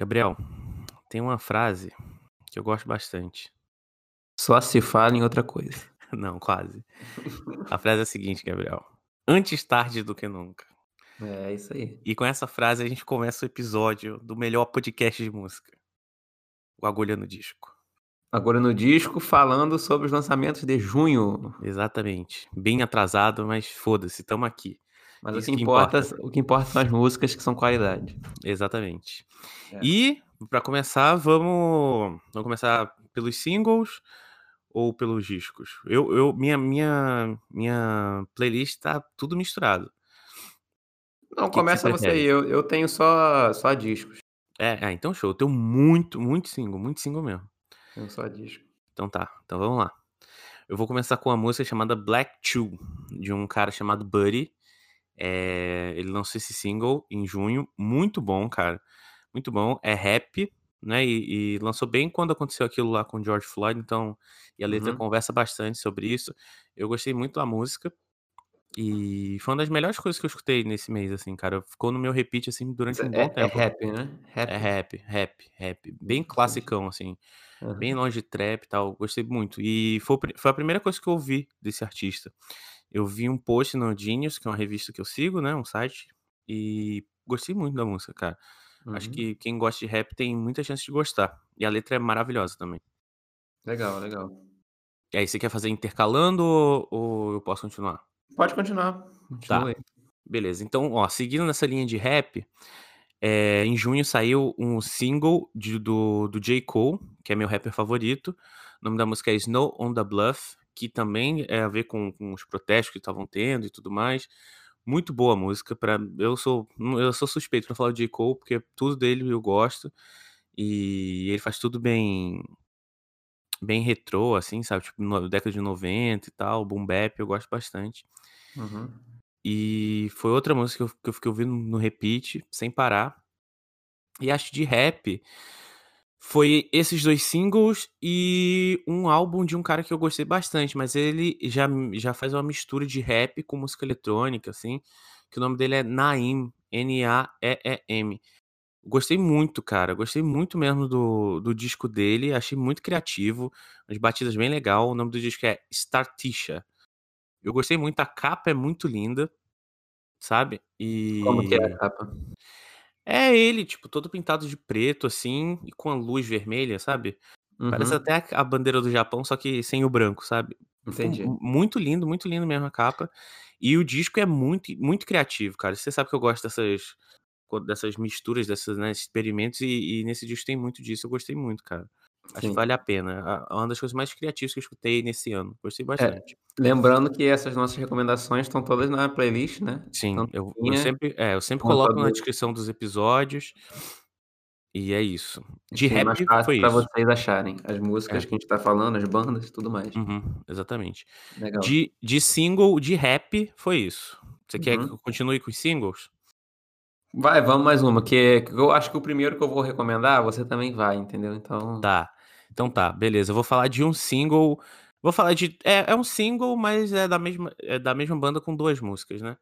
Gabriel, tem uma frase que eu gosto bastante. Só se fala em outra coisa. Não, quase. A frase é a seguinte, Gabriel. Antes tarde do que nunca. É isso aí. E com essa frase a gente começa o episódio do melhor podcast de música. O Agulha no Disco. Agora no disco, falando sobre os lançamentos de junho. Exatamente. Bem atrasado, mas foda-se, tamo aqui. Mas o Isso que, que importa, importa. o que importa são as músicas que são qualidade. Exatamente. É. E, pra começar, vamos, vamos começar pelos singles ou pelos discos? Eu, eu minha, minha, minha playlist tá tudo misturado. Não, que começa você você aí. Eu, eu tenho só, só discos. É, ah, então show. Eu tenho muito, muito single, muito single mesmo. Tenho só disco. Então tá, então vamos lá. Eu vou começar com uma música chamada Black Two, de um cara chamado Buddy. É, ele lançou esse single em junho, muito bom, cara. Muito bom. É rap, né? E, e lançou bem quando aconteceu aquilo lá com o George Floyd, então. E a letra Uhum. conversa bastante sobre isso. Eu gostei muito da música. E foi uma das melhores coisas que eu escutei nesse mês, assim, cara. Ficou no meu repeat, assim, durante um bom É, é tempo. rap, né? Rap. É rap, rap, rap. Bem classicão, assim. Aham. Bem longe de trap e tal. Gostei muito. E foi, foi a primeira coisa que eu vi desse artista. Eu vi um post no Genius, que é uma revista que eu sigo, né? Um site. E gostei muito da música, cara. Acho Uhum. que quem gosta de rap tem muita chance de gostar. E a letra é maravilhosa também. Legal, legal. E aí, você quer fazer intercalando ou eu posso continuar? Pode continuar. Tá. Continue. Beleza. Então, ó, seguindo nessa linha de rap, é, em junho saiu um single de- do, do J. Cole, que é meu rapper favorito. O nome da música é Snow on the Bluff, que também é a ver com, com os protestos que estavam tendo e tudo mais. Muito boa a música. Pra, eu, sou, eu sou suspeito pra falar do J. Cole, porque tudo dele eu gosto. E ele faz tudo bem bem retrô, assim, sabe? Tipo, no, década de 90 e tal, boom bap, eu gosto bastante. Uhum. E foi outra música que eu, que eu fiquei ouvindo no repeat, sem parar. E acho de rap foi esses dois singles e um álbum de um cara que eu gostei bastante, mas ele já, já faz uma mistura de rap com música eletrônica, assim, que o nome dele é Naim, N-A-E-E-M. Gostei muito, cara. Gostei muito mesmo do, do disco dele. Achei muito criativo. As batidas bem legal. O nome do disco é Startisha. Eu gostei muito. A capa é muito linda. Sabe? E. Como que é a capa? É ele, tipo, todo pintado de preto, assim, e com a luz vermelha, sabe? Parece Uhum. até a- bandeira do Japão, só que sem o branco, sabe? Ficou Entendi. mu- muito lindo, muito lindo mesmo a capa. E o disco é muito, muito criativo, cara. Você sabe que eu gosto dessas, dessas misturas, desses né, experimentos, e, e nesse disco tem muito disso. Eu gostei muito, cara. Acho Sim. que vale a pena. É uma das coisas mais criativas que eu escutei nesse ano. Gostei É, bastante. lembrando que essas nossas recomendações estão todas na playlist, né? Sim, Tanto eu, eu sempre, é, eu sempre coloco na descrição dos episódios. E é isso. De Sim, é rap foi pra isso. vocês acharem as músicas É. que a gente tá falando, as bandas e tudo mais. Uhum, exatamente. Legal. De, de single, de rap, foi isso. Você quer que Uhum. eu continue com os singles? Vai, vamos mais uma, que eu acho que o primeiro que eu vou recomendar, você também vai, entendeu? Então, Tá. Então tá, beleza. Eu vou falar de um single. Vou falar de. É, é um single, mas é da, mesma, é da mesma banda com duas músicas, né?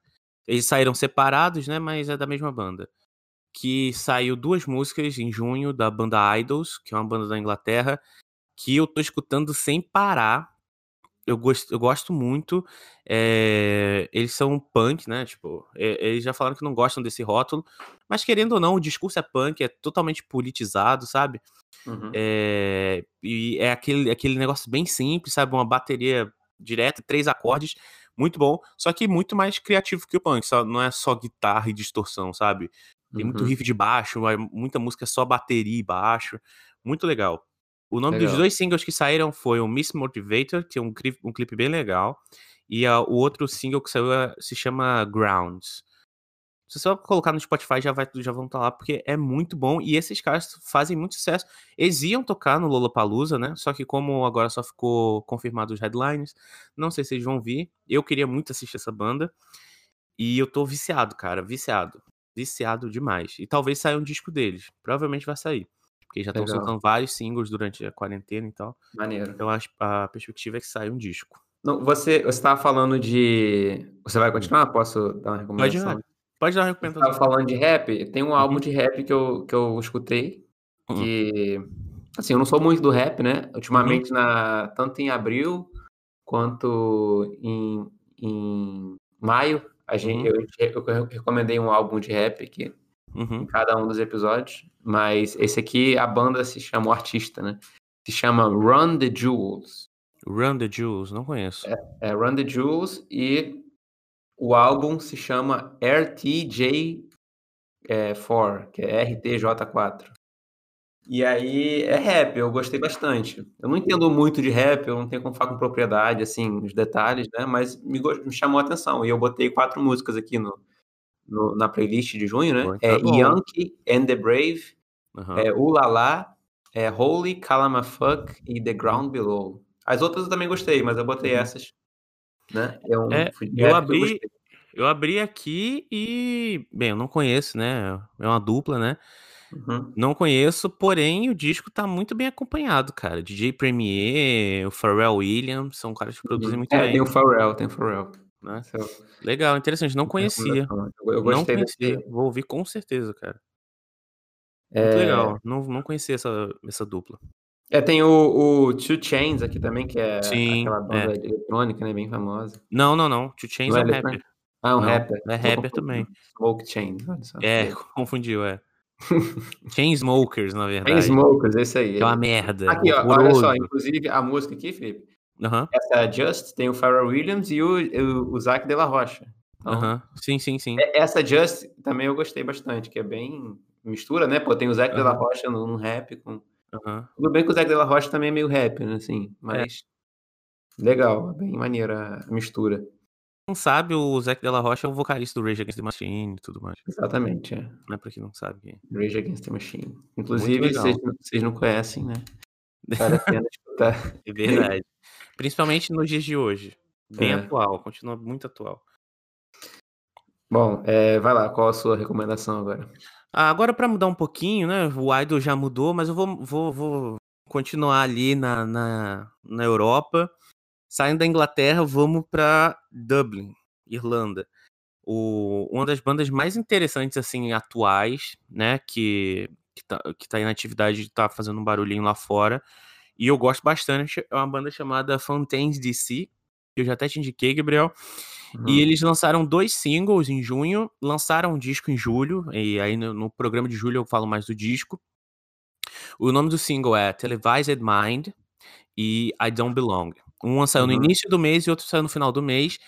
Eles saíram separados, né? Mas é da mesma banda. Que saiu duas músicas em junho da banda Idols, que é uma banda da Inglaterra, que eu tô escutando sem parar. Eu gosto, eu gosto muito. é, eles são punk, né? Tipo, é, eles já falaram que não gostam desse rótulo, mas querendo ou não, o discurso é punk, é totalmente politizado, sabe? uhum. É, e é aquele, aquele negócio bem simples, sabe? Uma bateria direta, três acordes, muito bom, só que muito mais criativo que o punk, só, não é só guitarra e distorção, sabe? Tem muito Uhum. riff de baixo, muita música é só bateria e baixo, muito legal. O nome dos Legal. dois singles que saíram foi o Miss Motivator, que é um clipe, um clipe bem legal, e a- o outro single que saiu é- se chama Grounds. Se você só colocar no Spotify, já, vai, já vão estar lá, porque é muito bom. E esses caras fazem muito sucesso. Eles iam tocar no Lollapalooza, né? Só que como agora só ficou confirmado os headlines, não sei se eles vão vir. Eu queria muito assistir essa banda. E eu tô viciado, cara. Viciado. Viciado demais. E talvez saia um disco deles. Provavelmente vai sair. Porque já estão soltando vários singles durante a quarentena e tal. Maneiro. Então acho- a perspectiva é que saia um disco. Não, você estava falando de. Você vai continuar? Posso dar uma Pode, recomendação? pode dar uma Você estava recomendação. falando de rap? Tem um álbum Uhum. de rap que eu, que eu escutei, Hum. Que, assim, eu não sou muito do rap, né? Uhum. Ultimamente, na, tanto em abril quanto em, em maio, a gente, Uhum. eu, eu recomendei um álbum de rap aqui em Uhum. cada um dos episódios, mas esse aqui, a banda se chama, o artista, né? Se chama Run the Jewels. Run the Jewels, não conheço. É Run the Jewels e o álbum se chama RTJ4, que é RTJ4. E aí é rap, eu gostei bastante. Eu não entendo muito de rap, eu não tenho como falar com propriedade, assim, os detalhes, né? Mas me, me chamou a atenção. E eu botei quatro músicas aqui no, no- na playlist de junho, né? Pô, tá é bom. Yankee and the Brave, Aham. é Ulala, é Holy, Calamafuck e The Ground Below. As outras eu também gostei, mas eu botei Uhum. essas, né? É um É, de eu abri- gostei. Eu abri aqui e, bem, eu não conheço, né? É uma dupla, né? Uhum. Não conheço, porém o disco tá muito bem acompanhado, cara. DJ Premier, o Pharrell Williams, são caras que produzem muito É, bem. tem o Pharrell, tem o Pharrell. Essa é o- Legal, interessante. Não conhecia. Eu, eu Não conhecia. desse. Vou ouvir com certeza, cara. Muito É, legal. Não, não conhecia essa, essa dupla. é, tem o, o Two Chains aqui também, que é Sim, aquela banda eletrônica, né? Bem famosa. Não, não, não. Two Chains Não é é um rapper. Ah, um Não, rapper. é rapper também. Smoke Chains, olha só. É, confundiu, é. Chainsmokers, na verdade. Tem Smokers, esse aí. É uma merda. Aqui, ó, olha só, inclusive a música aqui, Felipe, Aham, essa é Just, tem o Pharrell Williams e o, o, o Zac de la Rocha. Então, aham. Sim, sim, sim. é- essa Just também eu gostei bastante, que é bem mistura, né? Pô, tem o Zac de la. Rocha no, no rap com Aham. Tudo bem que o Zac de la Rocha também é meio rap, né? Assim, mas legal, bem maneira a mistura. Não sabe, o Zac Della Rocha é o vocalista do Rage Against the Machine e tudo mais. Exatamente, é. Não é pra quem não sabe é. Rage Against the Machine. Inclusive, vocês, vocês não conhecem, né? Vale a pena escutar. É verdade. Principalmente nos dias de hoje. Bem É. atual, continua muito atual. Bom, é, vai lá, qual a sua recomendação agora? Ah, agora pra mudar um pouquinho, né? O Idol já mudou, mas eu vou, vou, vou continuar ali na, na, na Europa. Saindo da Inglaterra, vamos pra Dublin, Irlanda. O, uma das bandas mais interessantes, assim, atuais, né? Que, que, tá, que tá em atividade, tá fazendo um barulhinho lá fora. E eu gosto bastante. É uma banda chamada Fontaines DC, que eu já até te indiquei, Gabriel. Uhum. E eles lançaram dois singles em junho, lançaram um disco em julho, e aí no, no programa de julho eu falo mais do disco. O nome do single é Televised Mind e I Don't Belong. Um saiu no Uhum. início do mês e outro saiu no final do mês.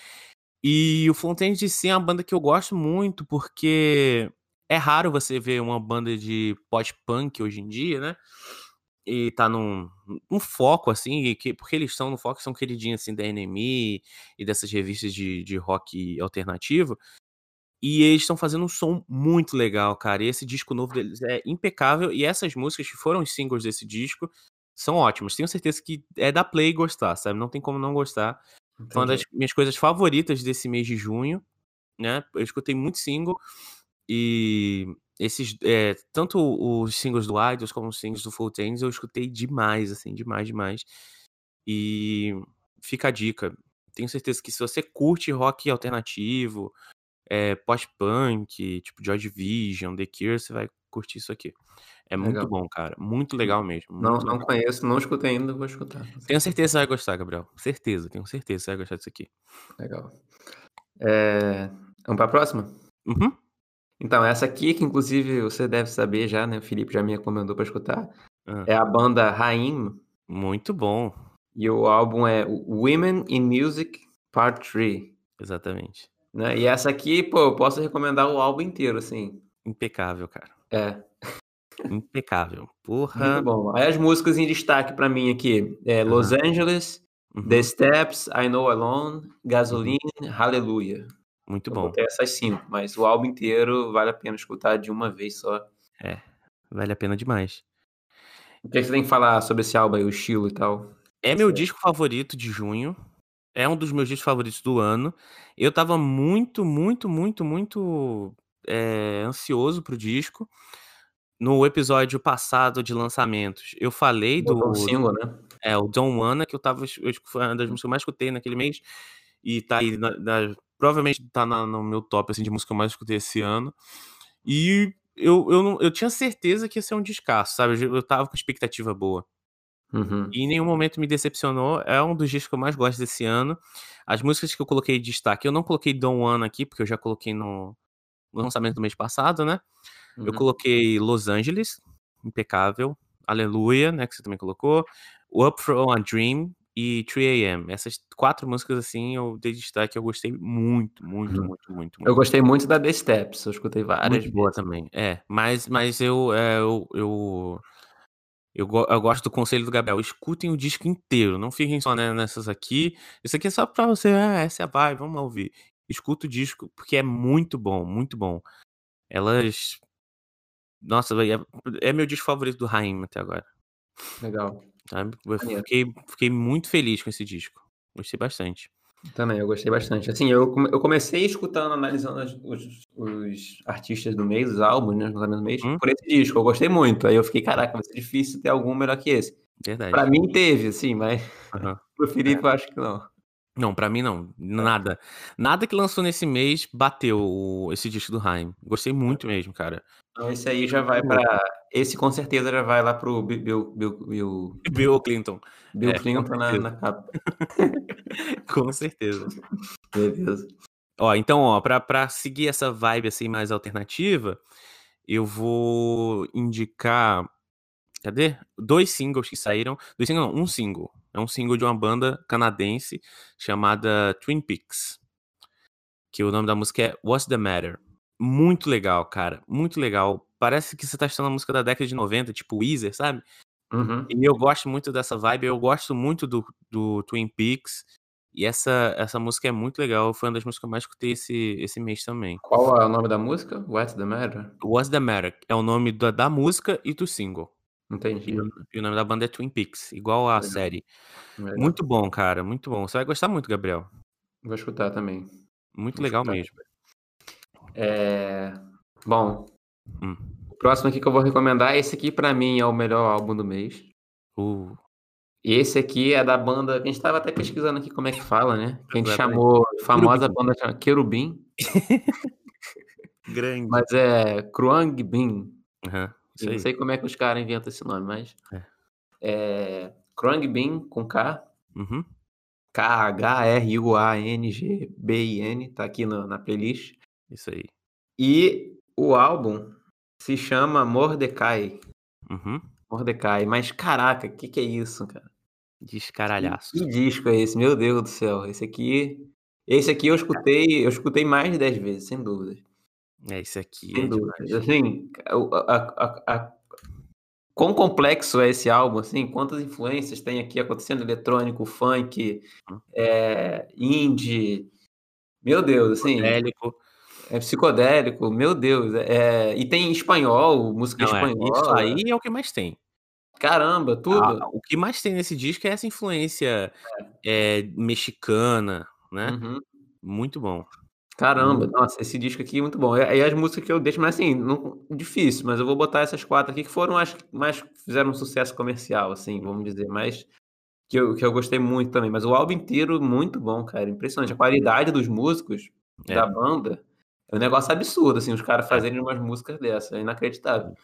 E o Fontaine DC é uma banda que eu gosto muito, porque é raro você ver uma banda de post-punk hoje em dia, né? E tá num, num foco, assim, e que, porque eles estão no foco, são queridinhos, assim, da NME e dessas revistas de, de rock alternativo. E eles estão fazendo um som muito legal, cara. E esse disco novo deles é impecável. E essas músicas que foram os singles desse disco são ótimas. Tenho certeza que é da Play gostar, sabe? Não tem como não gostar. Foi uma das Entendi. minhas coisas favoritas desse mês de junho, né? Eu escutei muito single e esses, é, tanto os singles do Idols como os singles do Full Tens eu escutei demais, assim, demais, demais. E fica a dica. Tenho certeza que se você curte rock alternativo, é, post-punk, tipo Joy Division, The Cure, você vai curtir isso aqui. É muito Legal. bom, cara. Muito legal mesmo. Não, Muito não legal. conheço, não escutei ainda, vou escutar. Tenho certeza que você vai gostar, Gabriel. Certeza, tenho certeza que você vai gostar disso aqui. Legal. É, Vamos para a próxima? Uhum. Então, essa aqui, que inclusive você deve saber já, né? O Felipe já me recomendou para escutar. Ah, É a banda Raim Muito bom. e o álbum é Women in Music Part 3. Exatamente. Né? E essa aqui, pô, eu posso recomendar o álbum inteiro, assim. Impecável, cara. É, Impecável. muito Porra. bom. Aí as músicas em destaque para mim aqui é Los Angeles, Uhum. The Steps, I Know Alone, Gasoline, Hallelujah. Muito Eu bom. botei essas cinco, mas o álbum inteiro vale a pena escutar de uma vez só. Vale a pena demais. O que, é que você tem que falar sobre esse álbum aí, o estilo e tal? É meu Certo. disco favorito de junho. É um dos meus discos favoritos do ano. Eu tava muito, muito, muito, muito é, ansioso pro disco. No episódio passado de lançamentos, eu falei do, um single, né? É, o Don't Wanna, que eu tava. Eu, foi uma das músicas que eu mais escutei naquele mês. E tá aí. na- na- provavelmente tá na- no meu top assim, de música que eu mais escutei esse ano. E eu, eu, não, eu tinha certeza que ia ser um descasso, sabe? Eu tava com expectativa boa. Uhum. E em nenhum momento me decepcionou. É um dos discos que eu mais gosto desse ano. As músicas que eu coloquei de destaque, eu não coloquei Don One aqui, porque eu já coloquei no, no lançamento do mês passado, né? Uhum. Eu coloquei Los Angeles, impecável. Aleluia, né? Que você também colocou. Up From a Dream e 3AM. Essas quatro músicas, assim, eu dei destaque. Eu gostei muito, muito, Uhum. muito, muito, Eu muito. gostei muito da The Steps, eu escutei várias Muito boa também. É, mas, mas eu, é, eu, eu, eu, eu gosto do conselho do Gabriel. Escutem o disco inteiro, não fiquem só né, nessas aqui. Isso aqui é só pra você, ah, essa é a vibe, vamos lá ouvir. Escuta o disco, porque é muito bom, muito bom. Elas. Nossa, é, é meu disco favorito do Raim até agora. Legal. Sabe? Eu fiquei, fiquei muito feliz com esse disco. Gostei bastante. Também, eu gostei bastante. Assim, eu, eu comecei escutando, analisando as- os, os artistas do mês, os álbuns, né, os lançamentos do mês, Hum. por esse disco. Eu gostei muito. Aí eu fiquei, caraca, vai ser difícil ter algum melhor que esse. Verdade. Pra mim teve, assim, mas Aham. pro Felipe eu acho que não. Não, pra mim não. Nada. Nada que lançou nesse mês bateu o- esse disco do Haim. Gostei muito mesmo, cara. Então esse aí já vai pra. Esse com certeza já vai lá pro Bill, Bill, Bill, Bill, Clinton. Bill É, Clinton na, na capa. Com certeza. Beleza. Ó, então, ó, pra, pra seguir essa vibe assim mais alternativa, eu vou indicar. Cadê? Dois singles que saíram. Dois singles, não, um single. É um single de uma banda canadense chamada Twin Peaks. Que o nome da música é What's the Matter? Muito legal, cara. Muito legal. Parece que você tá escutando a música da década de 90, tipo Weezer, sabe? Uhum. E eu gosto muito dessa vibe, eu gosto muito do, do Twin Peaks. E essa, essa música é muito legal, foi uma das músicas que eu mais escutei esse, esse mês também. Qual é o nome da música? What's the matter? What's the Matter é o nome da, da música e do single. Entendi. E o, nome da banda é Twin Peaks, igual a Legal. série. Legal. Muito bom, cara, muito bom. Você vai gostar muito, Gabriel. Vou escutar também. Muito Vou legal escutar. mesmo. É... Bom, Hum. o próximo aqui que eu vou recomendar, esse aqui pra mim é o melhor álbum do mês. Uh, E esse aqui é da banda, a gente tava até pesquisando aqui como é que fala, né? Que a gente chamou, famosa Querubim. banda chama Querubim, grande. mas é Kruang Bin. Aham, isso Eu não sei como é que os caras inventam esse nome, mas É. é Kruang Bin com K, Uhum. K-H-R-U-A-N-G-B-I-N, tá aqui na, na playlist. Isso aí. E o álbum se chama Mordecai. Uhum. Mordecai, mas caraca, o que, que é isso, cara? Descaralhaço. Que disco é esse? Meu Deus do céu. Esse aqui. Esse aqui eu escutei, eu escutei mais de 10 vezes, sem dúvida. É, esse aqui Sem é dúvida. Assim, a, a- a- quão complexo é esse álbum, assim, quantas influências tem aqui acontecendo, eletrônico, funk, Hum. é, indie. Meu Deus, assim, Bélico. é psicodélico, meu Deus. É, e tem espanhol, música Não, é, espanhola. isso aí é o que mais tem. Caramba, tudo. Ah, o que mais tem nesse disco é essa influência é, mexicana, né? Uhum. Muito bom. Caramba, nossa, esse disco aqui é muito bom. E as músicas que eu deixo, mas assim, não, difícil, mas eu vou botar essas quatro aqui que foram as que mais fizeram um sucesso comercial, assim, vamos dizer, mas que eu, que eu gostei muito também. Mas o álbum inteiro, muito bom, cara, impressionante. A qualidade dos músicos É. da banda é um negócio absurdo, assim, os caras fazerem umas músicas dessas, é inacreditável.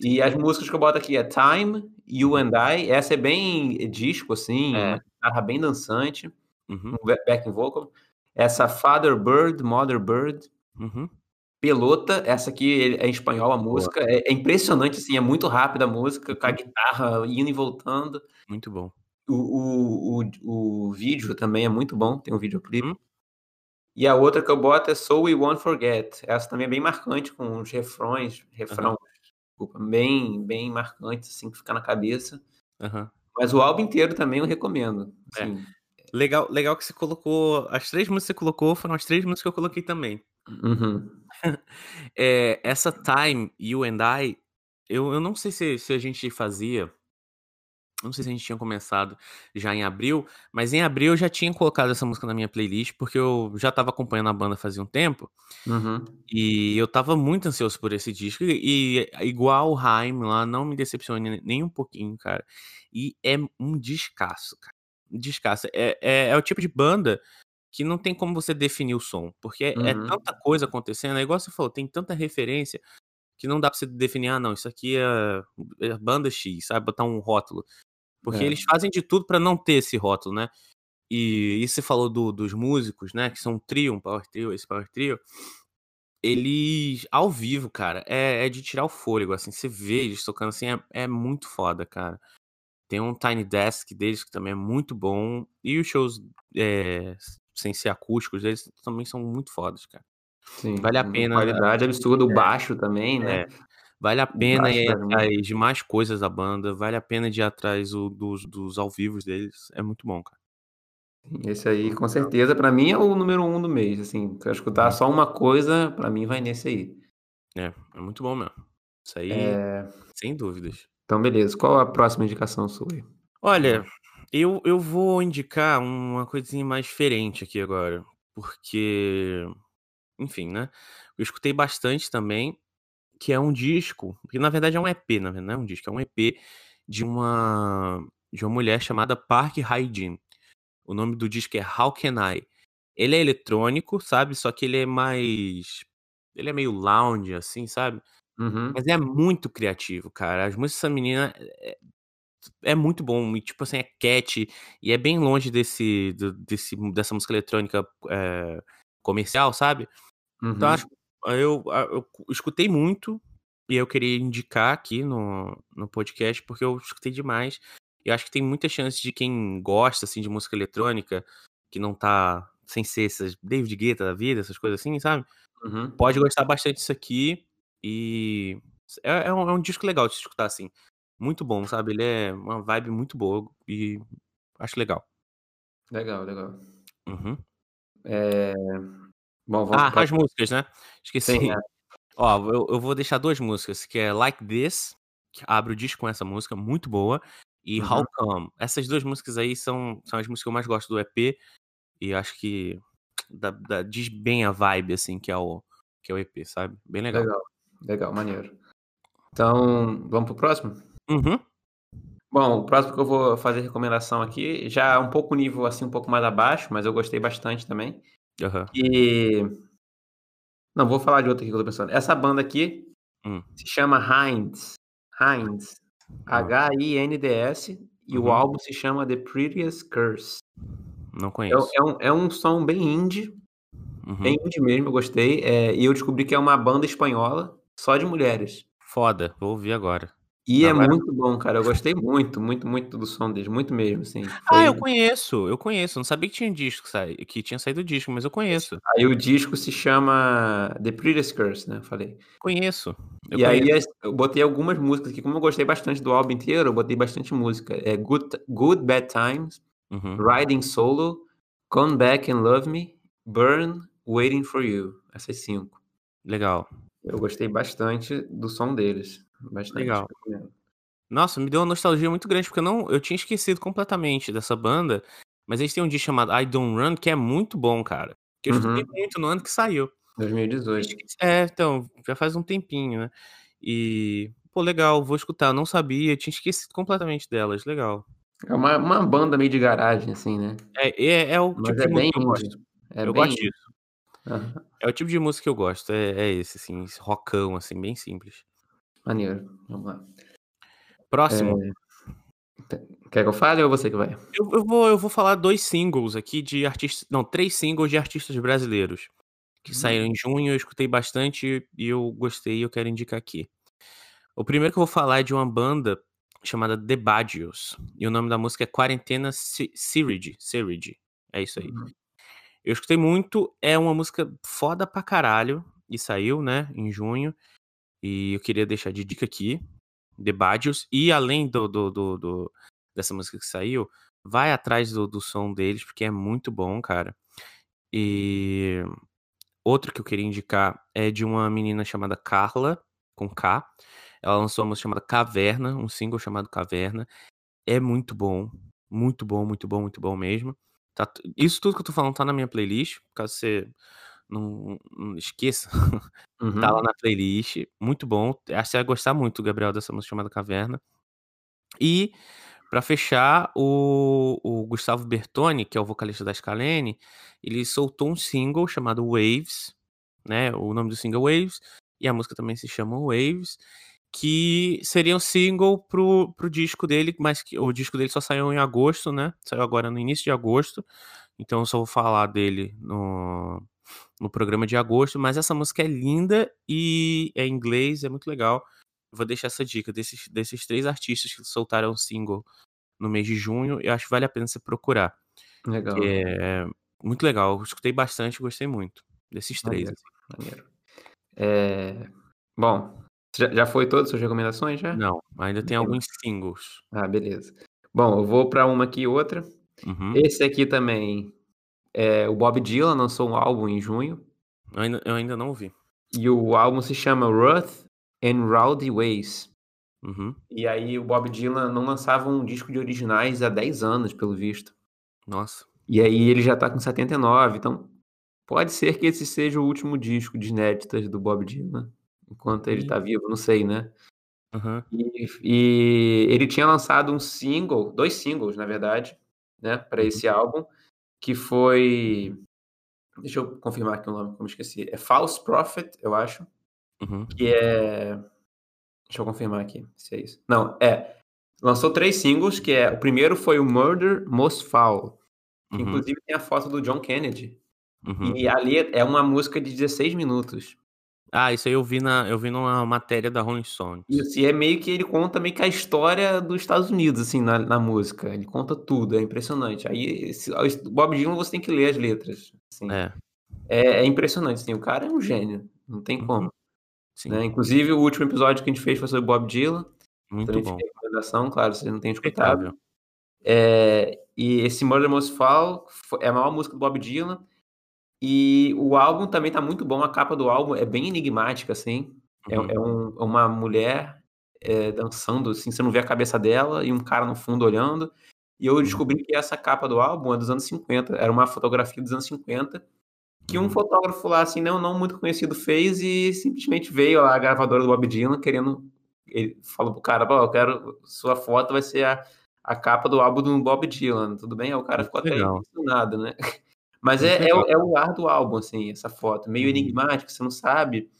E as músicas que eu boto aqui é Time, You and I, essa é bem disco, assim, É. uma guitarra bem dançante, Uhum, um backing vocal. Essa Father Bird, Mother Bird, uhum. Pelota, essa aqui é em espanhol a música, é, é impressionante, assim, é muito rápida a música, com a guitarra indo e voltando. Muito bom. O, o, o, o vídeo também é muito bom, tem um videoclipe. Uhum. E a outra que eu boto é So We Won't Forget. Essa também é bem marcante, com os refrões, refrão, desculpa, bem, bem marcante, assim, que fica na cabeça. Aham. Mas o álbum inteiro também eu recomendo. Assim, Legal, legal que você colocou. As três músicas que você colocou foram as três músicas que eu coloquei também. uhum. É, essa Time, You and I, eu, eu não sei se, se a gente fazia. Não sei se a gente tinha começado já em abril, mas em abril eu já tinha colocado essa música na minha playlist, porque eu já tava acompanhando a banda fazia um tempo. Uhum. E eu tava muito ansioso por esse disco. E, e igual o Haim lá, não me decepcione nem um pouquinho, cara. E é um descasso, cara. Descasso. É, é, é o tipo de banda que não tem como você definir o som. Porque é Uhum. tanta coisa acontecendo. É igual você falou, tem tanta referência. que não dá pra você definir, ah, não, isso aqui é, é banda X, sabe? Botar um rótulo. Porque É. eles fazem de tudo pra não ter esse rótulo, né? E, e você falou do- dos músicos, né? Que são um trio, um power trio, esse power trio. Eles, ao vivo, cara, é, é de tirar o fôlego, assim. Você vê eles tocando assim, é, é muito foda, cara. Tem um Tiny Desk deles que também é muito bom. E os shows é, sem ser acústicos deles também são muito fodas, cara. Sim, Vale a pena, Qualidade absurda, o baixo também, né? É, vale a pena ir atrás de mais coisas da banda. Vale a pena ir atrás dos, dos ao vivo deles. É muito bom, cara. Esse aí, com certeza, pra mim é o número um do mês. Assim, quero escutar só uma coisa, pra mim vai nesse aí. É, é muito bom mesmo. Isso aí, É, sem dúvidas. Então, beleza. Qual a próxima indicação sua? Olha, eu, eu vou indicar uma coisinha mais diferente aqui agora. Porque, enfim, né? Eu escutei bastante também, que é um disco, que na verdade é um EP, na verdade, não é um disco, é um EP de uma, de uma mulher chamada Park Hae-jin. O nome do disco é How Can I? Ele é eletrônico, sabe? Só que ele é mais. Ele é meio lounge, assim, sabe? Uhum, Mas é muito criativo, cara. As músicas dessa menina é, é muito bom. E, tipo assim, é cat. E é bem longe desse, do- desse dessa música eletrônica é, comercial, sabe? Então, uhum. acho, eu, eu escutei muito. E eu queria indicar aqui no, no podcast, porque eu escutei demais. E eu acho que tem muita chance de quem gosta, assim, de música eletrônica, que não tá sem ser essas David Guetta da vida, essas coisas assim, sabe? Uhum. pode gostar bastante disso aqui. E é, é um, é um disco legal de escutar, assim. Muito bom, sabe? Ele é uma vibe muito boa e acho legal. Legal, legal. Uhum. Bom, vamos Ah, pra as músicas, né? Esqueci. Sim, é. Ó, eu, eu vou deixar duas músicas, que é Like This, que abre o disco com essa música, muito boa, e Uhum. How Come. Essas duas músicas aí são, são as músicas que eu mais gosto do EP, e acho que dá- dá- diz bem a vibe, assim, que é o, que é o EP, sabe? Bem legal. Legal, legal, maneiro. Então, vamos pro próximo? Uhum. Bom, o próximo que eu vou fazer recomendação aqui, já é um pouco nível assim, um pouco mais abaixo, mas eu gostei bastante também. aham. E. Não, vou falar de outra aqui que eu tô pensando. Essa banda aqui Hum. se chama Hinds. Hinds. Ah. H-I-N-D-S. E o Uhum. álbum se chama The Prettiest Curse. Não É, conheço. é um, é um som bem indie, Uhum. bem indie mesmo, eu gostei. É, e eu descobri que é uma banda espanhola só de mulheres. Foda, vou ouvir agora. E é Agora- muito bom, cara. Eu gostei muito, muito, muito do som deles. Muito mesmo, assim. Ah, Foi- eu conheço, eu conheço. Não sabia que tinha disco, que tinha saído disco, mas eu conheço. Aí o disco se chama The Prettiest Curse, né? Eu falei. Conheço. Eu e conheço. aí eu botei algumas músicas aqui. Como eu gostei bastante do álbum inteiro, eu botei bastante música. É Good, Good Bad Times, Uhum. Riding Solo, Come Back and Love Me, Burn, Waiting for You. Essas cinco. Legal. Eu gostei bastante do som deles. Bastante. Legal. Nossa, me deu uma nostalgia muito grande, porque eu não, eu tinha esquecido completamente dessa banda. Mas eles têm um disco chamado I Don't Run, que é muito bom, cara. Que eu Uhum. escutei muito no ano que saiu. 2018. É, então, já faz um tempinho, né? E, pô, legal, vou escutar. Eu não sabia, tinha esquecido completamente delas. Legal. É uma, uma banda meio de garagem, assim, né? É, é, é o Mas tipo é bem eu gosto. É eu bem gosto disso. Aham. É o tipo de música que eu gosto. É, é esse, assim, esse rockão, assim, bem simples. Maneiro. Vamos lá. Próximo. Quer que eu fale ou você que vai? Eu, eu vou, eu vou falar dois singles aqui de artistas. Não, três singles de artistas brasileiros. Que Hum. saíram em junho, eu escutei bastante e eu gostei e eu quero indicar aqui. O primeiro que eu vou falar é de uma banda chamada The Badios. E o nome da música é Quarentena Si- Sirige. Sirige. É isso aí. Uhum. Eu escutei muito, é uma música foda pra caralho. E saiu, né, em junho. E eu queria deixar de dica aqui. The Badios. E além do, do, do- do- dessa música que saiu, vai atrás do, do som deles, porque é muito bom, cara. E outro que eu queria indicar é de uma menina chamada Carla, com K. Ela lançou uma música chamada Caverna, um single chamado Caverna. É muito bom. Muito bom, muito bom, muito bom mesmo. Tá isso tudo que eu tô falando tá na minha playlist, caso você não, não esqueça. Uhum. Tá lá na playlist. Muito bom. Acho que você vai gostar muito, Gabriel, dessa música chamada Caverna. E, pra fechar, o, o Gustavo Bertoni, que é o vocalista da Scalene, ele soltou um single chamado Waves, né? O nome do single é Waves. e a música também se chama Waves, que seria um single pro, pro disco dele, mas que o disco dele só saiu em agosto, né? Saiu agora no início de agosto, então eu só vou falar dele no, no programa de agosto, mas essa música é linda e é em inglês, é muito legal. Vou deixar essa dica desses, desses três artistas que soltaram um single no mês de junho, eu acho que vale a pena você procurar. Legal. É muito legal, eu escutei bastante, gostei muito desses três. Maneiro. maneiro. É... Bom, já, já foi todas as suas recomendações já? Não, ainda tem alguns singles. Ah, beleza. Bom, eu vou para uma aqui e outra. Uhum. Esse aqui também, é, o Bob Dylan lançou um álbum em junho Eu, ainda, eu ainda não ouvi. e o álbum se chama Ruth and Rowdy Ways. Uhum. E aí o Bob Dylan não lançava um disco de originais há 10 anos, pelo visto. Nossa. E aí ele já tá com 79, então pode ser que esse seja o último disco de inéditas do Bob Dylan, enquanto ele Ih. tá vivo, não sei, né? Uhum. E, e ele tinha lançado um single, dois singles, na verdade, né, para Uhum. esse álbum, que foi. Deixa eu confirmar aqui o nome, como eu esqueci. É False Prophet, eu acho. Uhum. Que é. Deixa eu confirmar aqui se é isso. Não, é. Lançou três singles, que é. O primeiro foi o Murder Most Foul, que Uhum. inclusive tem a foto do John Kennedy. Uhum. E ali é uma música de 16 minutos. Ah, isso aí eu vi, na, eu vi numa matéria da Rolling Stones. Isso, e é meio que ele conta meio que a história dos Estados Unidos, assim, na, na música. Ele conta tudo, é impressionante. Aí, esse, Bob Dylan, você tem que ler as letras. Assim. É, É, é impressionante, assim. O cara é um gênio, não tem Uhum. como. sim. Né? Inclusive, o último episódio que a gente fez foi sobre Bob Dylan. Muito Também bom. fica a recomendação, claro, você não tem escutado. É, e esse Murder Most fo- é a maior música do Bob Dylan. E o álbum também tá muito bom. A capa do álbum é bem enigmática, assim. É, Uhum. é um- é uma mulher é, dançando, assim, você não vê a cabeça dela e um cara no fundo olhando. E eu descobri que essa capa do álbum é dos anos 50. Era uma fotografia dos anos 50 que um Uhum. fotógrafo lá, assim, não, não muito conhecido, fez e simplesmente veio lá a gravadora do Bob Dylan querendo. Ele falou pro cara: Pô, eu quero. Sua foto vai ser a, a capa do álbum do Bob Dylan, tudo bem? Aí o cara ficou até impressionado, né? Mas é, é, é o ar do álbum, assim, essa foto. Meio Uhum. enigmática, você não sabe.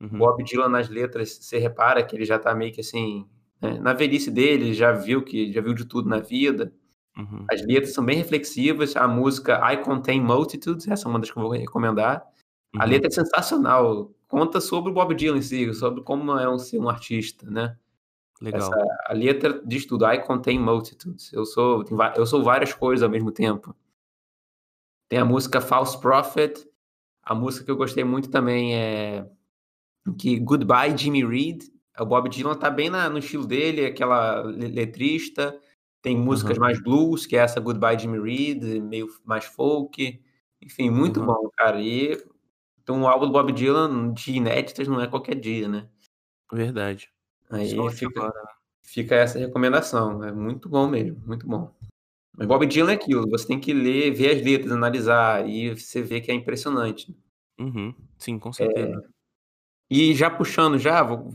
Uhum. Bob Dylan nas letras, você repara que ele já tá meio que assim. né, Na velhice dele, ele já viu que já viu de tudo na vida. Uhum. As letras são bem reflexivas. A música I Contain Multitudes, essa é uma das que eu vou recomendar. A Uhum. letra é sensacional. Conta sobre o Bob Dylan em si, sobre como é um, ser um artista, né? Legal. Essa, a letra diz tudo. I contain multitudes. Eu sou, eu sou várias coisas ao mesmo tempo. Tem a música False Prophet. A música que eu gostei muito também é que Goodbye Jimmy Reed. O Bob Dylan tá bem na- no estilo dele, aquela le- letrista. Tem músicas Uhum. mais blues, que é essa Goodbye Jimmy Reed, meio mais folk. Enfim, muito Uhum. bom, cara. E então, um álbum do Bob Dylan de inéditas não é qualquer dia, né? Verdade. Aí fica, fica essa recomendação. É muito bom mesmo, muito bom. Mas Bob Dylan é aquilo, você tem que ler, ver as letras, analisar, e você vê que é impressionante. Uhum. Sim, É. com certeza. E já puxando já, vou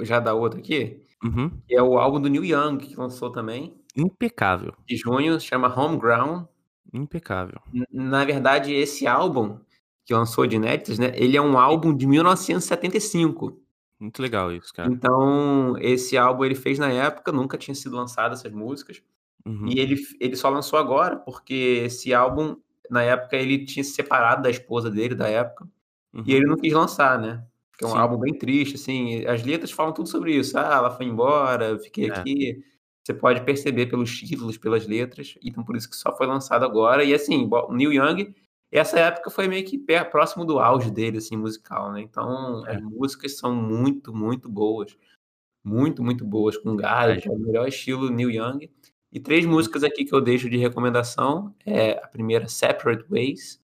já dar outra aqui, Uhum. é o álbum do Neil Young, que lançou também, Impecável. de junho, chama Homeground. Impecável. N- Na verdade, esse álbum que lançou de inéditas, né, ele é um álbum de 1975. Muito legal isso, cara. Então, esse álbum ele fez na época, nunca tinha sido lançado essas músicas. Uhum. E ele, ele só lançou agora, porque esse álbum, na época, ele tinha se separado da esposa dele, da época, Uhum. e ele não quis lançar, né? Que é um Sim. álbum bem triste, assim. As letras falam tudo sobre isso. Ah, ela foi embora, eu fiquei É. aqui. Você pode perceber pelos títulos, pelas letras, então por isso que só foi lançado agora. E assim, o Neil Young, essa época foi meio que próximo do auge dele, assim, musical, né? Então, É. as músicas são muito, muito boas. Muito, muito boas, com Verdade. é o melhor estilo Neil Young. E três músicas aqui que eu deixo de recomendação. É a primeira, Separate Ways.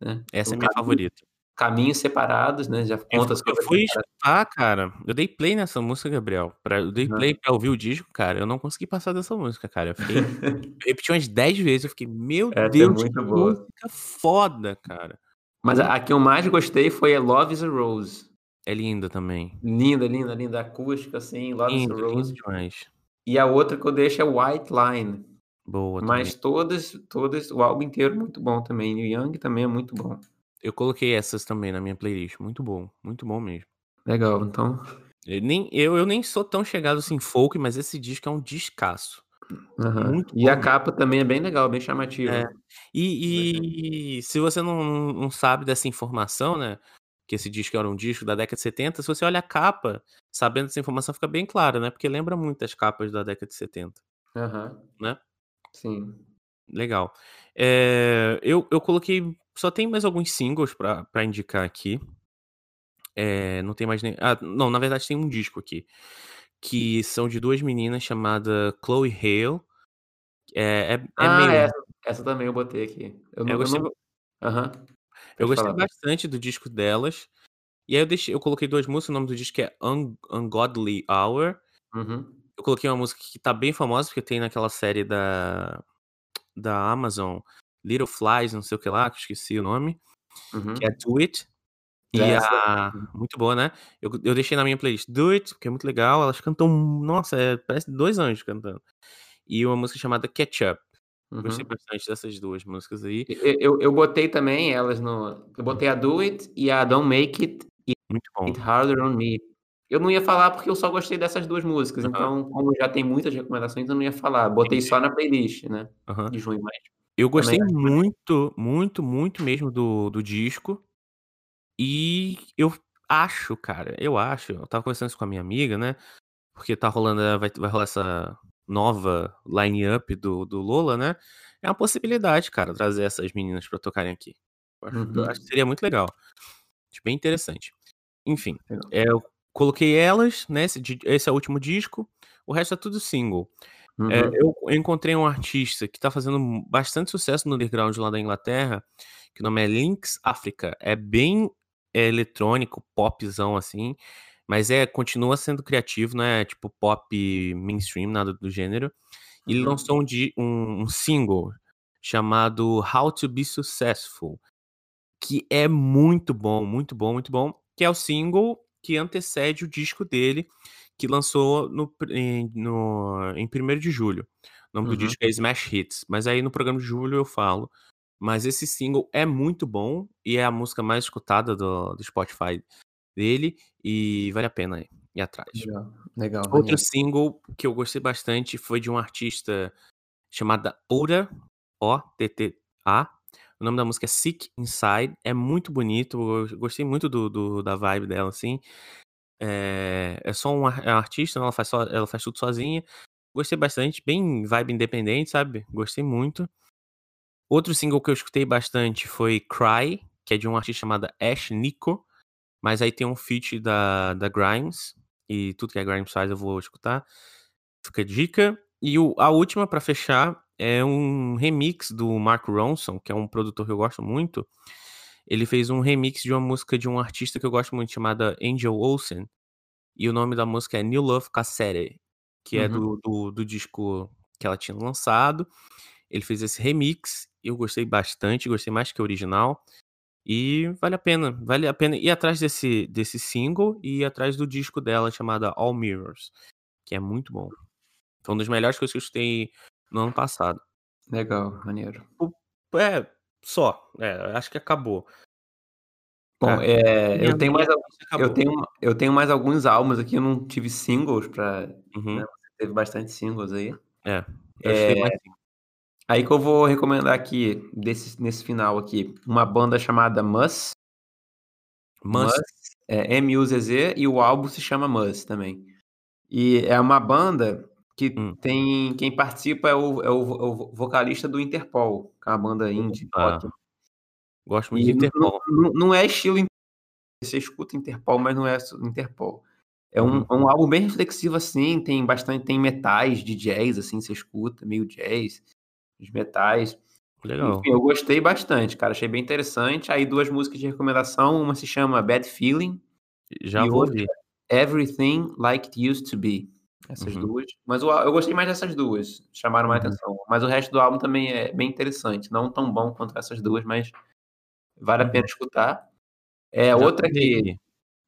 Né? Essa é minha favorita. Caminhos separados, né? Já Eu, conta eu sobre a fui escutar, cara. Eu dei play nessa música, Gabriel. Pra, eu dei play pra ouvir o disco, cara. Eu não consegui passar dessa música, cara. Eu fiquei. eu repeti umas 10 vezes. Eu fiquei, meu Essa é Deus, muito que boa. música foda, cara. Mas a, a que eu mais gostei foi a Love is a Rose. É linda também. Linda, linda, linda. Acústica, assim, Love is a Rose. demais. E a outra que eu deixo é White Line. Boa Mas também. todas, todas, o álbum inteiro muito bom também. Neil Young também é muito bom. Eu coloquei essas também na minha playlist. Muito bom. Muito bom mesmo. Legal, então. Eu nem, eu, eu nem sou tão chegado assim em folk, mas esse disco é um descasso. Muito E a capa também é bem legal, bem chamativa. É. E, e se você não, não sabe dessa informação, né? Que esse disco era um disco da década de 70, se você olha a capa, sabendo dessa informação, fica bem claro, né? Porque lembra muito as capas da década de 70, Aham. né? Sim. Legal. É, eu, eu coloquei. Só tem mais alguns singles pra, pra indicar aqui. É, não tem mais nem. Ah, não, na verdade tem um disco aqui. Que são de duas meninas chamadas Chloe Hale. É, é, é ah, meio. essa, essa também eu botei aqui. Eu não. Eu gostei, não... Aham. Eu gostei falar. bastante do disco delas. E aí eu, deixei, eu coloquei duas músicas. O nome do disco é Un- Ungodly Hour. Uhum. Eu coloquei uma música que tá bem famosa, porque tem naquela série da, da Amazon, Little Flies, não sei o que lá, que eu esqueci o nome, Uhum. que é Do It. E Essa. a. Muito boa, né? Eu, eu deixei na minha playlist Do It, porque é muito legal. Elas cantam. Nossa, é, parece dois anjos cantando. E uma música chamada Catch Up. Gostei Uhum. bastante dessas duas músicas aí. Eu, eu, eu botei também elas no. Eu botei a Do It e a Don't Make It Muito bom. It Harder on Me. Eu não ia falar porque eu só gostei dessas duas músicas. Aham. Então, como já tem muitas recomendações, eu não ia falar. Botei Entendi. só na playlist, né? Aham. De junho, mas. Eu gostei acho muito, muito, muito mesmo do, do disco. E eu acho, cara, eu acho. Eu tava conversando isso com a minha amiga, né? Porque tá rolando, vai, vai rolar essa nova line-up do, do Lola, né? É uma possibilidade, cara, trazer essas meninas pra tocarem aqui. Eu acho, eu Uhum. acho que seria muito legal. Acho bem interessante. Enfim, é, eu coloquei elas, né? Esse, esse é o último disco. O resto é tudo single. É, Uhum. eu encontrei um artista que tá fazendo bastante sucesso no underground lá da Inglaterra, que o nome é Lynx Africa. É bem é, eletrônico, popzão assim, mas é continua sendo criativo, não é tipo pop mainstream, nada do gênero. E ele Uhum. lançou um, um- um single chamado How to Be Successful, que é muito bom, muito bom, muito bom, que é o single que antecede o disco dele, que lançou no, em, no, em 1 de julho. O nome do Uhum. disco é Smash Hits, mas aí no programa de julho eu falo. Mas esse single é muito bom e é a música mais escutada do, do Spotify dele e vale a pena ir, atrás. Legal. Legal. Outro maneiro. single que eu gostei bastante foi de um artista chamada Oura, O-T-T-A. O nome da música é Sick Inside. É muito bonito. Eu gostei muito do, do- da vibe dela, assim. É, é só uma é uma artista, ela faz, só, ela faz tudo sozinha. Gostei bastante. Bem vibe independente, sabe? Gostei muito. Outro single que eu escutei bastante foi Cry, que é de um artista chamado Ash Nico. Mas aí tem um feat da, da Grimes. E tudo que a Grimes faz eu vou escutar. Fica a dica. E o- a última pra fechar é um remix do Mark Ronson, que é um produtor que eu gosto muito. Ele fez um remix de uma música de um artista que eu gosto muito, chamada Angel Olsen. E o nome da música é New Love Cassette, que é Uhum. do, do, do disco que ela tinha lançado. Ele fez esse remix, eu gostei bastante, gostei mais que o original. E vale a pena, vale a pena ir atrás desse, desse single e ir atrás do disco dela chamada All Mirrors, que é muito bom. Foi um dos melhores coisas que eu escutei no ano passado. Legal, maneiro. É, só. É, acho que acabou. Bom, é, minha- eu, tenho mais, eu, tenho, eu tenho mais alguns álbuns aqui, eu não tive singles pra. Uhum, né, teve bastante singles aí. É, eu escutei mais sim. Aí que eu vou recomendar aqui, desse, nesse final aqui, uma banda chamada Mus. Mas, é M-U-Z-Z, e o álbum se chama Mus também. E é uma banda que Hum. tem. Quem participa é o, é o, é o vocalista do Interpol, que é uma banda indie rock. gosto muito E de Interpol. Não, não- é estilo. Você escuta Interpol, mas não é Interpol. É um, é um álbum bem reflexivo, assim, tem bastante, tem metais de jazz, assim, você escuta, meio jazz, os metais. Legal. Enfim, eu gostei bastante, cara, achei bem interessante. Aí duas músicas de recomendação, uma se chama Bad Feeling, Já e vou outra ouvir. Everything Like It Used to Be. Essas Uhum. duas. Mas o, eu gostei mais dessas duas, chamaram mais Uhum. atenção. Mas o resto do álbum também é bem interessante, não tão bom quanto essas duas, mas vale a Uhum. pena escutar. É, Já outra que,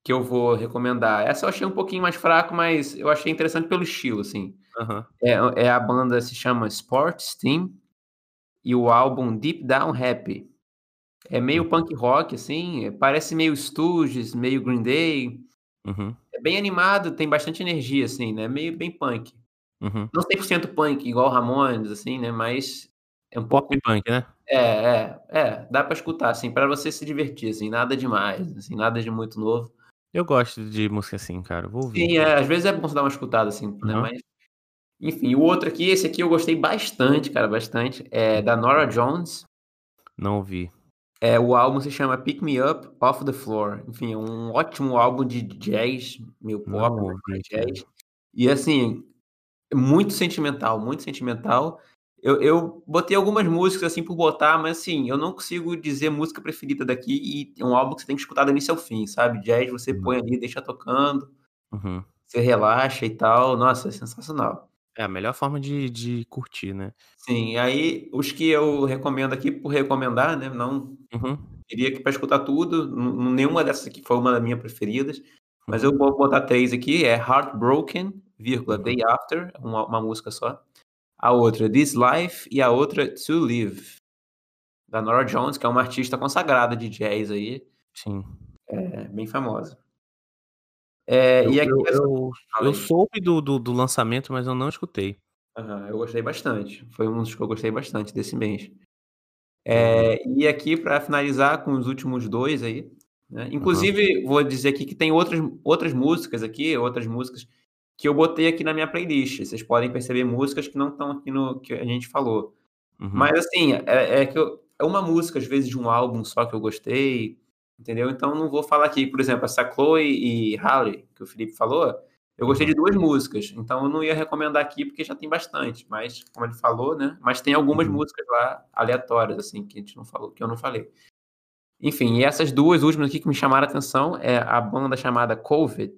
que eu vou recomendar. Essa eu achei um pouquinho mais fraco, mas eu achei interessante pelo estilo, assim. Aham. É, é a banda se chama Sports Team e o álbum Deep Down Happy. É meio Uhum. punk rock, assim, parece meio Stooges, meio Green Day. Uhum. É bem animado, tem bastante energia, assim, né? Meio bem punk. Uhum. Não 100% punk, igual Ramones, assim, né? Mas é um pouco... Pop punk, né? É, é, é. Dá pra escutar, assim, pra você se divertir, assim. Nada demais, assim, nada de muito novo. Eu gosto de música assim, cara. Vou ouvir. Sim, é, às vezes é bom você dar uma escutada, assim, né? Uhum. Mas... Enfim, o outro aqui, esse aqui eu gostei bastante, cara, bastante. É da Nora Jones. Não ouvi. É, o álbum se chama Pick Me Up Off the Floor. Enfim, é um ótimo álbum de jazz, meio Não pop, né, ouvi, jazz. E assim, muito sentimental, muito sentimental. Eu, eu botei algumas músicas assim por botar, mas assim, eu não consigo dizer música preferida daqui e é um álbum que você tem que escutar do início ao fim, sabe? Jazz você Uhum. põe ali, deixa tocando, Uhum. você relaxa e tal. Nossa, é sensacional. É a melhor forma de, de curtir, né? Sim, aí os que eu recomendo aqui por recomendar, né? Não Uhum. Diria que para escutar tudo, nenhuma dessas aqui foi uma das minhas preferidas, mas Uhum. eu vou botar três aqui, é Heartbroken, vírgula, Uhum. Day After, uma, uma música só. A outra, This Life, e a outra, To Live, da Nora Jones, que é uma artista consagrada de jazz aí, Sim. é bem famosa. É, Eu, e aqui, eu, eu, eu soube do, do, do lançamento, mas eu não escutei. Aham, eu gostei bastante, foi um dos que eu gostei bastante desse mês. É, e aqui, para finalizar com os últimos dois aí, né? Inclusive, vou dizer aqui que tem outras, outras músicas aqui, outras músicas que eu botei aqui na minha playlist. Vocês podem perceber músicas que não estão aqui no que a gente falou. Uhum. Mas assim, é, é que eu- é uma música, às vezes, de um álbum só que eu gostei, entendeu? Então não vou falar aqui, por exemplo, essa Chloe e Halle, que o Felipe falou, eu gostei de duas músicas, então eu não ia recomendar aqui porque já tem bastante, mas como ele falou, né? Mas tem algumas Uhum. músicas lá aleatórias, assim, que a gente não falou, que eu não falei. Enfim, e essas duas últimas aqui que me chamaram a atenção é a banda chamada Covet.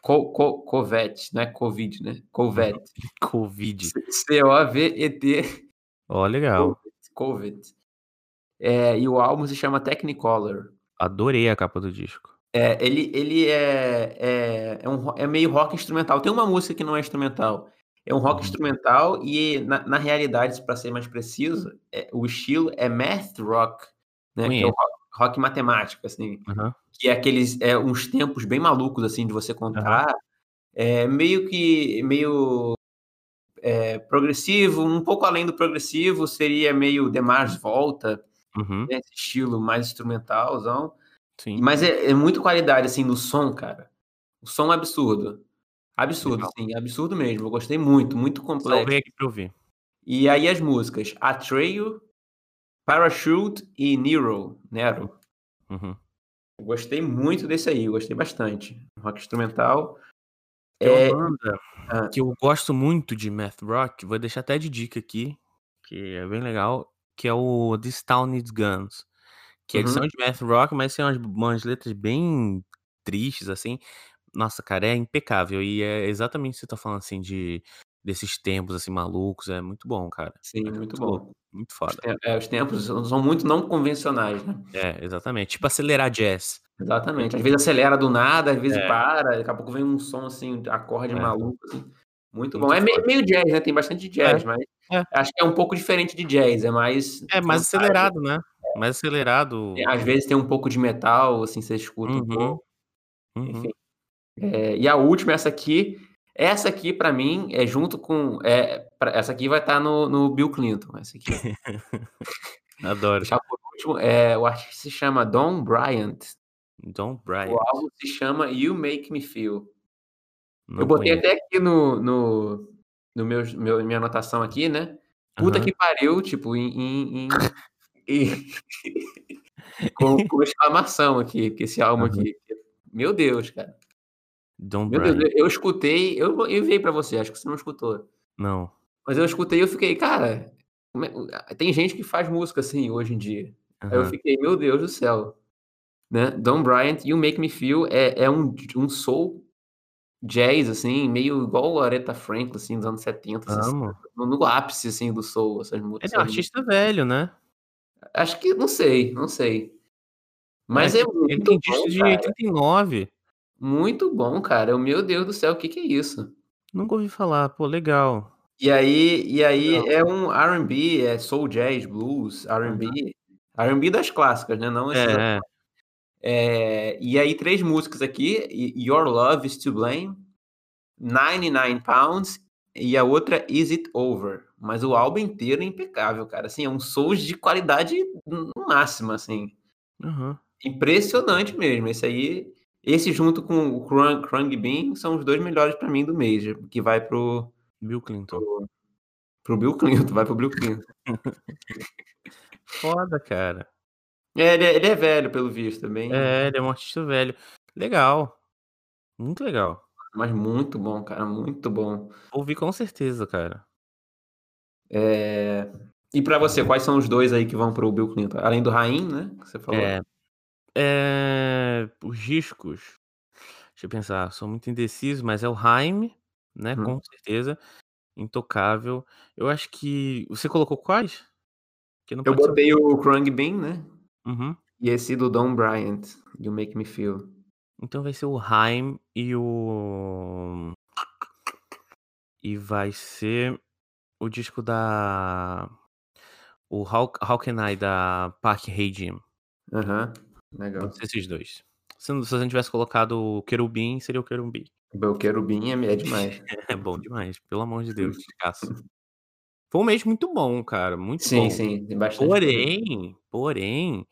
Co, Co, Covet, não é Covid, né? Covet. Covid. C-O-V-E-T. Ó, legal. Covet. É, e o álbum se chama Technicolor. Adorei a capa do disco. É, ele ele é, é, é, um, é meio rock instrumental. Tem uma música que não é instrumental. É um rock Uhum. instrumental e, na, na realidade, para ser mais preciso, é- o estilo é math rock, né? Que é o rock, rock matemático, assim. Aham. Que é aqueles, é, uns tempos bem malucos, assim, de você contar. É meio que, meio é, progressivo, um pouco além do progressivo, seria meio The Mars Volta, Uhum. né? Esse estilo mais instrumentalzão. Sim. Mas é, é muito qualidade, assim, no som, cara. O som é absurdo. Absurdo, Legal. sim, absurdo mesmo. Eu gostei muito, muito complexo. Salvei aqui pra ouvir. E aí as músicas Atreyu, Parachute e Nero. Nero. Uhum. Gostei muito desse aí, eu gostei bastante. Rock instrumental. Tem É, uma banda ah. que eu gosto muito de math rock, vou deixar até de dica aqui, que é bem legal, que é o This Town Needs Guns. Que eles Uhum. são de math rock, mas tem umas, umas letras bem tristes, assim. Nossa, cara, é impecável. E é exatamente o que você tá falando, assim, de desses tempos, assim, malucos. É muito bom, cara. sim, É muito louco, bom. Muito foda. é, os tempos são são muito não convencionais, né? É, exatamente. Tipo acelerar jazz. Exatamente. Às vezes acelera do nada, às vezes É. para, daqui a pouco vem um som assim, acorde É. maluco, assim. Muito Muito bom. É meio, foda. meio jazz, né? Tem bastante jazz, mas é. acho que é um pouco diferente de jazz, é mais. É mais acelerado, né? Mais acelerado. Às vezes tem um pouco de metal, assim, você escuta um Uhum. pouco. Uhum. Enfim. É, e a última, essa aqui. Essa aqui, pra mim, é junto com. É, pra- essa aqui vai estar no, no Bill Clinton. Essa aqui. Adoro. Deixar por último, é, o artista se chama Don Bryant. John Bryant. O álbum se chama You Make Me Feel. Não eu botei conheço. até aqui no, no, no meu, meu, minha anotação aqui, né? Puta Aham. que pariu, tipo, em. em, em- com, com exclamação aqui, que esse álbum Aham. aqui. Meu Deus, cara. John Meu Deus, eu escutei, eu, eu enviei pra você, acho que você não escutou. Não. Mas eu escutei e eu fiquei, cara, é- tem gente que faz música assim hoje em dia. Aí eu fiquei, meu Deus do céu. Né? Don Bryant, You Make Me Feel é, é um, um soul jazz, assim, meio igual o Aretha Franklin, assim, dos anos 70, 60, Amo. no, no ápice, assim, do soul, essas músicas. Ele é um artista velho, né? Acho que, não sei, não sei. Mas É, é, ele muito tem bom, de cara. 89. Muito bom, cara. Meu Deus do céu, o que que é isso? Nunca ouvi falar. Pô, legal. E aí, e aí Legal. é um R&B, é soul jazz, blues, R&B, R&B das clássicas, né? Não esses É, é. É, e aí, três músicas aqui: Your Love is to Blame, 99 Pounds e a outra Is It Over. Mas o álbum inteiro é impecável, cara. Assim, é um soul de qualidade no máximo, assim. Uhum. Impressionante mesmo. Esse aí, esse junto com o Krung, Krung Bean são os dois melhores para mim do mês, que vai pro Bill Clinton. Pro, pro Bill Clinton, vai pro Bill Clinton. Foda, cara. É ele, é, ele é velho, pelo visto, também. É, ele é um artista velho. Legal. Muito legal. Mas muito bom, cara, muito bom. Ouvi com certeza, cara. É... E para você, quais são os dois aí que vão pro Bill Clinton? Além do Rain, né? Que você falou. É, é... Os discos. Deixa eu pensar, sou muito indeciso, mas é o Haim, né? Hum. Com certeza. Intocável. Eu acho que. Você colocou quais? Eu pode ser- botei o Krung Bean, né? Uhum. E esse do Don Bryant, You Make Me Feel. Então vai ser o Haim e o. E vai ser o disco da. O How, How Can I da Park Hey Jim. Aham, legal. Vão ser esses dois. Se, não- se a gente tivesse colocado o Querubim, seria o Querubim. O Querubim é, é demais. É bom demais, pelo amor de Deus, descasso. Foi um mês muito bom, cara. Muito sim, bom. sim, tem bastante. Porém, porém,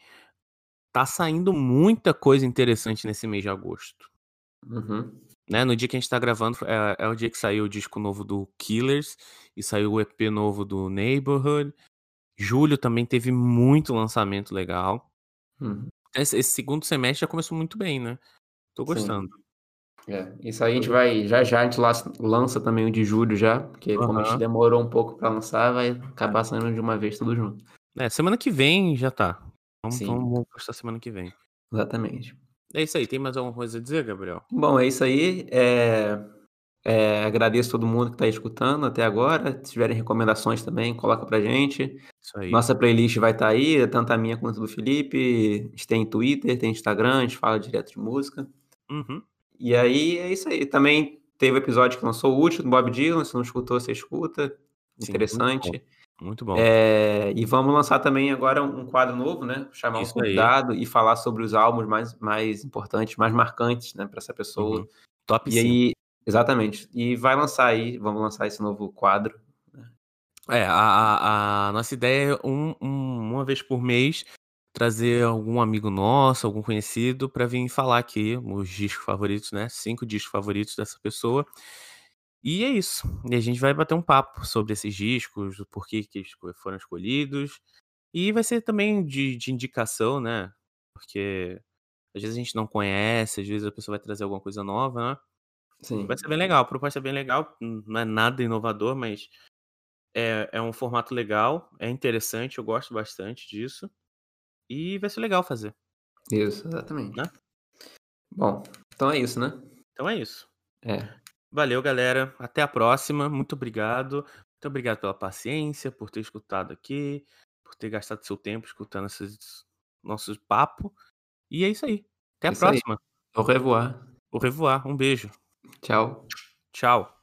tá saindo muita coisa interessante nesse mês de agosto. Uhum. Né? No dia que a gente tá gravando, é, é o dia que saiu o disco novo do Killers e saiu o EP novo do Neighborhood. Julho também teve muito lançamento legal. Uhum. Esse, esse segundo semestre já começou muito bem, né? Tô Sim. É, isso aí a gente vai, já já a gente lança, também o de julho já, porque como a gente demorou um pouco pra lançar, vai acabar saindo de uma vez tudo junto. É, semana que vem já tá. Vamos, Sim. vamos postar semana que vem. Exatamente. É isso aí. Tem mais alguma coisa a dizer, Gabriel? Bom, é isso aí. É, é, agradeço todo mundo que está escutando até agora. Se tiverem recomendações também, coloca pra gente. Isso aí. Nossa playlist vai estar aí, tanto a minha quanto a do Felipe. A gente tem Twitter, tem Instagram, a gente fala direto de música. Uhum. E aí é isso aí. Também teve episódio que lançou o último do Bob Dylan. Se não escutou, você escuta. Sim, Interessante. Muito bom. É, e vamos lançar também agora um quadro novo, né? Chamar Isso um aí. convidado e falar sobre os álbuns mais, mais importantes, mais marcantes, né, para essa pessoa. Uhum. Top E 5. aí, exatamente. E vai lançar aí, vamos lançar esse novo quadro. É, a, a- a nossa ideia é um, um- uma vez por mês trazer algum amigo nosso, algum conhecido, pra vir falar aqui os discos favoritos, né? Cinco discos favoritos dessa pessoa. E é isso. E a gente vai bater um papo sobre esses discos, do porquê que eles foram escolhidos. E vai ser também de, de indicação, né? Porque às vezes a gente não conhece, às vezes a pessoa vai trazer alguma coisa nova, né? Sim. Vai ser bem legal, a proposta é bem legal, não é nada inovador, mas é, é um formato legal, é interessante, eu gosto bastante disso. E vai ser legal fazer. Isso, exatamente. Né? Bom, então é isso, né? Então é isso. É. Valeu, galera. Até a próxima. Muito obrigado. Muito obrigado pela paciência, por ter escutado aqui, por ter gastado seu tempo escutando esses nossos papos. E é isso aí. Até a Isso aí. próxima. Au revoir. Au revoir. Um beijo. Tchau. Tchau.